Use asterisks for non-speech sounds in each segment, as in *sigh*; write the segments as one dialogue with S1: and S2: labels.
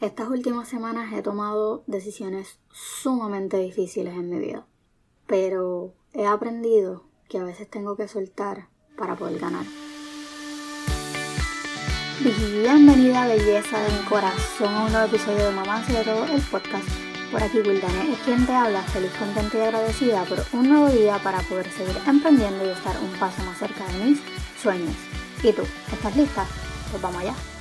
S1: Estas últimas semanas he tomado decisiones sumamente difíciles en mi vida, pero he aprendido que a veces tengo que soltar para poder ganar. Bienvenida belleza de mi corazón a un nuevo episodio de Mamá de todo el podcast. Por aquí Wildane es quien te habla, feliz, contenta y agradecida por un nuevo día para poder seguir emprendiendo y estar un paso más cerca de mis sueños. ¿Y tú? ¿Estás lista? Pues vamos allá.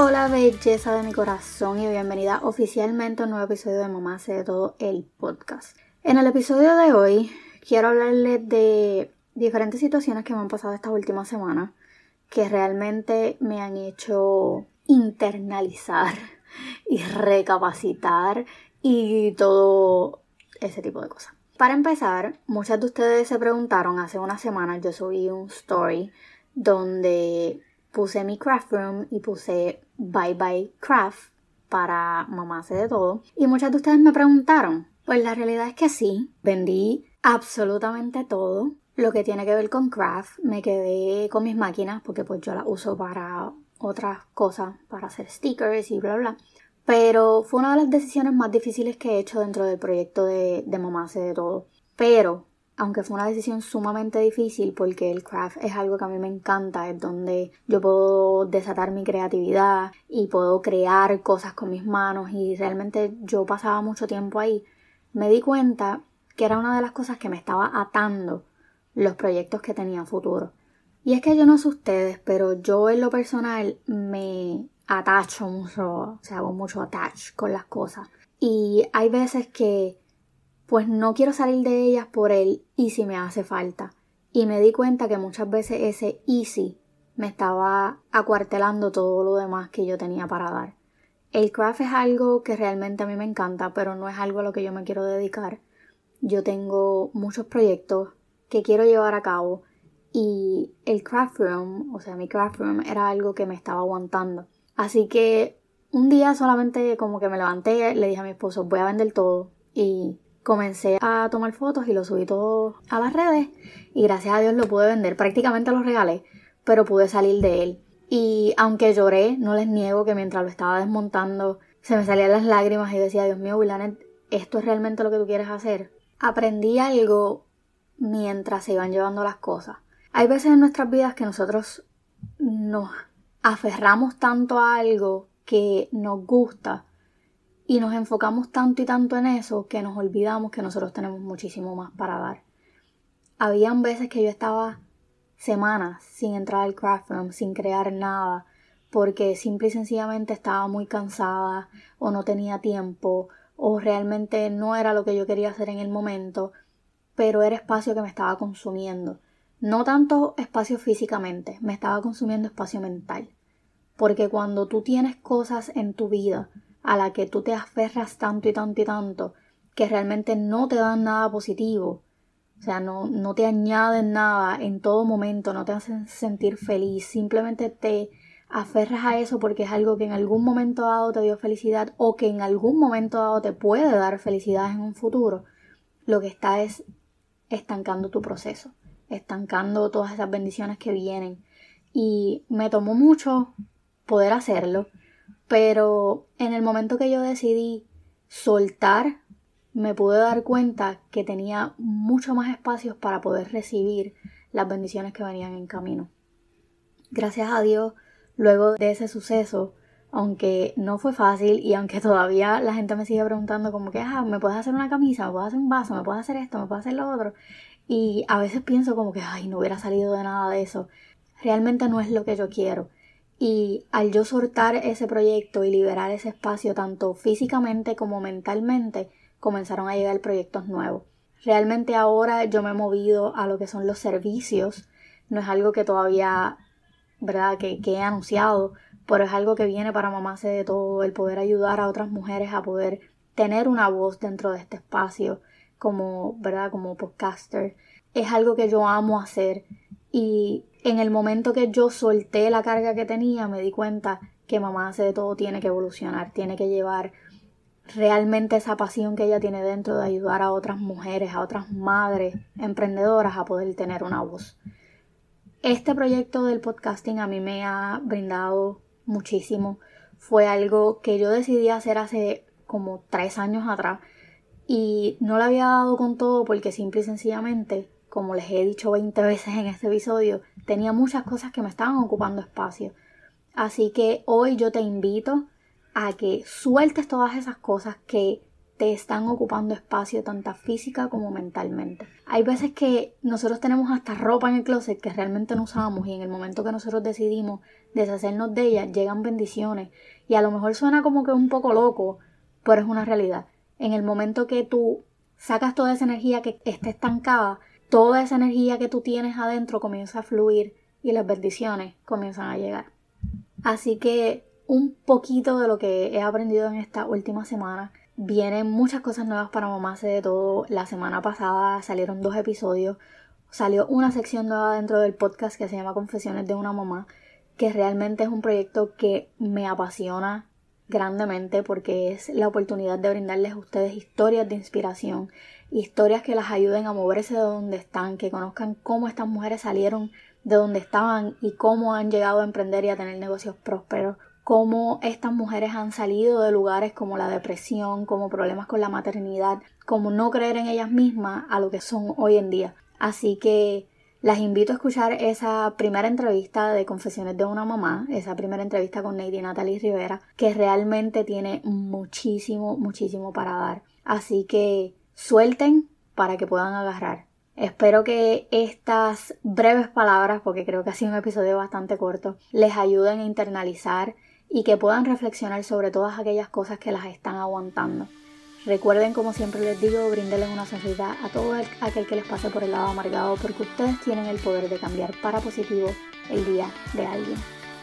S1: Hola belleza de mi corazón y bienvenida oficialmente a un nuevo episodio de Mamá hace de todo el podcast. En el episodio de hoy quiero hablarles de diferentes situaciones que me han pasado estas últimas semanas que realmente me han hecho internalizar y recapacitar y todo ese tipo de cosas. Para empezar, muchas de ustedes se preguntaron hace unas semanas, yo subí un story donde puse mi craft room y puse bye bye craft para mamá hace de todo. Y muchas de ustedes me preguntaron. Pues la realidad es que sí, vendí absolutamente todo lo que tiene que ver con craft. Me quedé con mis máquinas porque pues yo las uso para otras cosas, para hacer stickers y bla bla. Pero fue una de las decisiones más difíciles que he hecho dentro del proyecto de, mamá hace de todo. Pero aunque fue una decisión sumamente difícil porque el craft es algo que a mí me encanta, es donde yo puedo desatar mi creatividad y puedo crear cosas con mis manos y realmente yo pasaba mucho tiempo ahí, me di cuenta que era una de las cosas que me estaba atando los proyectos que tenía futuro. Y es que yo no sé ustedes, pero yo en lo personal me atacho mucho, o sea, hago mucho attach con las cosas. Y hay veces que pues no quiero salir de ellas por el easy me hace falta. Y me di cuenta que muchas veces ese easy me estaba acuartelando todo lo demás que yo tenía para dar. El craft es algo que realmente a mí me encanta, pero no es algo a lo que yo me quiero dedicar. Yo tengo muchos proyectos que quiero llevar a cabo y el craft room, o sea, mi craft room era algo que me estaba aguantando. Así que un día solamente como que me levanté, le dije a mi esposo, voy a vender todo y comencé a tomar fotos y lo subí todo a las redes y gracias a Dios lo pude vender. Prácticamente lo regalé, pero pude salir de él. Y aunque lloré, no les niego que mientras lo estaba desmontando se me salían las lágrimas y decía, Dios mío, Willanet, ¿esto es realmente lo que tú quieres hacer? Aprendí algo mientras se iban llevando las cosas. Hay veces en nuestras vidas que nosotros nos aferramos tanto a algo que nos gusta y nos enfocamos tanto y tanto en eso que nos olvidamos que nosotros tenemos muchísimo más para dar. Habían veces que yo estaba semanas sin entrar al craft room, sin crear nada, porque simple y sencillamente estaba muy cansada o no tenía tiempo o realmente no era lo que yo quería hacer en el momento, pero era espacio que me estaba consumiendo. No tanto espacio físicamente, me estaba consumiendo espacio mental. Porque cuando tú tienes cosas en tu vida a la que tú te aferras tanto y tanto y tanto que realmente no te dan nada positivo. O sea, no, no te añaden nada en todo momento, no te hacen sentir feliz, simplemente te aferras a eso porque es algo que en algún momento dado te dio felicidad o que en algún momento dado te puede dar felicidad en un futuro, lo que está es estancando tu proceso, estancando todas esas bendiciones que vienen. Y me tomó mucho poder hacerlo, pero en el momento que yo decidí soltar, me pude dar cuenta que tenía mucho más espacios para poder recibir las bendiciones que venían en camino. Gracias a Dios, luego de ese suceso, aunque no fue fácil y aunque *laughs* todavía la gente me sigue preguntando como que, ah, ¿me puedes hacer una camisa? ¿Me puedes hacer un vaso? ¿Me puedes hacer esto? ¿Me puedes hacer lo otro? Y a veces pienso como que, ay, no hubiera salido de nada de eso. Realmente no es lo que yo quiero. Y al yo soltar ese proyecto y liberar ese espacio tanto físicamente como mentalmente, comenzaron a llegar proyectos nuevos. Realmente ahora yo me he movido a lo que son los servicios. No es algo que todavía, ¿verdad?, que, he anunciado, pero es algo que viene para mamá de todo, el poder ayudar a otras mujeres a poder tener una voz dentro de este espacio como, ¿verdad?, como podcaster. Es algo que yo amo hacer y en el momento que yo solté la carga que tenía, me di cuenta que mamá hace de todo tiene que evolucionar, tiene que llevar realmente esa pasión que ella tiene dentro de ayudar a otras mujeres, a otras madres emprendedoras a poder tener una voz. Este proyecto del podcasting a mí me ha brindado muchísimo fue algo que yo decidí hacer hace como tres años atrás y no le había dado con todo porque simple y sencillamente, como les he dicho 20 veces en este episodio, tenía muchas cosas que me estaban ocupando espacio. Así que hoy yo te invito a que sueltes todas esas cosas que te están ocupando espacio tanto física como mentalmente. Hay veces que nosotros tenemos hasta ropa en el closet que realmente no usamos y en el momento que nosotros decidimos deshacernos de ella llegan bendiciones y a lo mejor suena como que un poco loco, pero es una realidad. En el momento que tú sacas toda esa energía que esté estancada, toda esa energía que tú tienes adentro comienza a fluir y las bendiciones comienzan a llegar. Así que un poquito de lo que he aprendido en esta última semana Vienen muchas cosas nuevas para Mamá de Todo. La semana pasada salieron dos episodios. Salió una sección nueva dentro del podcast que se llama Confesiones de una mamá, que realmente es un proyecto que me apasiona grandemente porque es la oportunidad de brindarles a ustedes historias de inspiración, historias que las ayuden a moverse de donde están, que conozcan cómo estas mujeres salieron de donde estaban y cómo han llegado a emprender y a tener negocios prósperos cómo estas mujeres han salido de lugares como la depresión, como problemas con la maternidad, como no creer en ellas mismas a lo que son hoy en día. Así que las invito a escuchar esa primera entrevista de Confesiones de una mamá, esa primera entrevista con Lady Natalie Rivera, que realmente tiene muchísimo, muchísimo para dar. Así que suelten para que puedan agarrar. Espero que estas breves palabras, porque creo que ha sido un episodio bastante corto, les ayuden a internalizar y que puedan reflexionar sobre todas aquellas cosas que las están aguantando. Recuerden, como siempre les digo, bríndenles una sonrisa a todo aquel que les pase por el lado amargado porque ustedes tienen el poder de cambiar para positivo el día de alguien.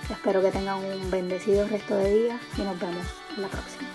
S1: Espero que tengan un bendecido resto de día y nos vemos la próxima.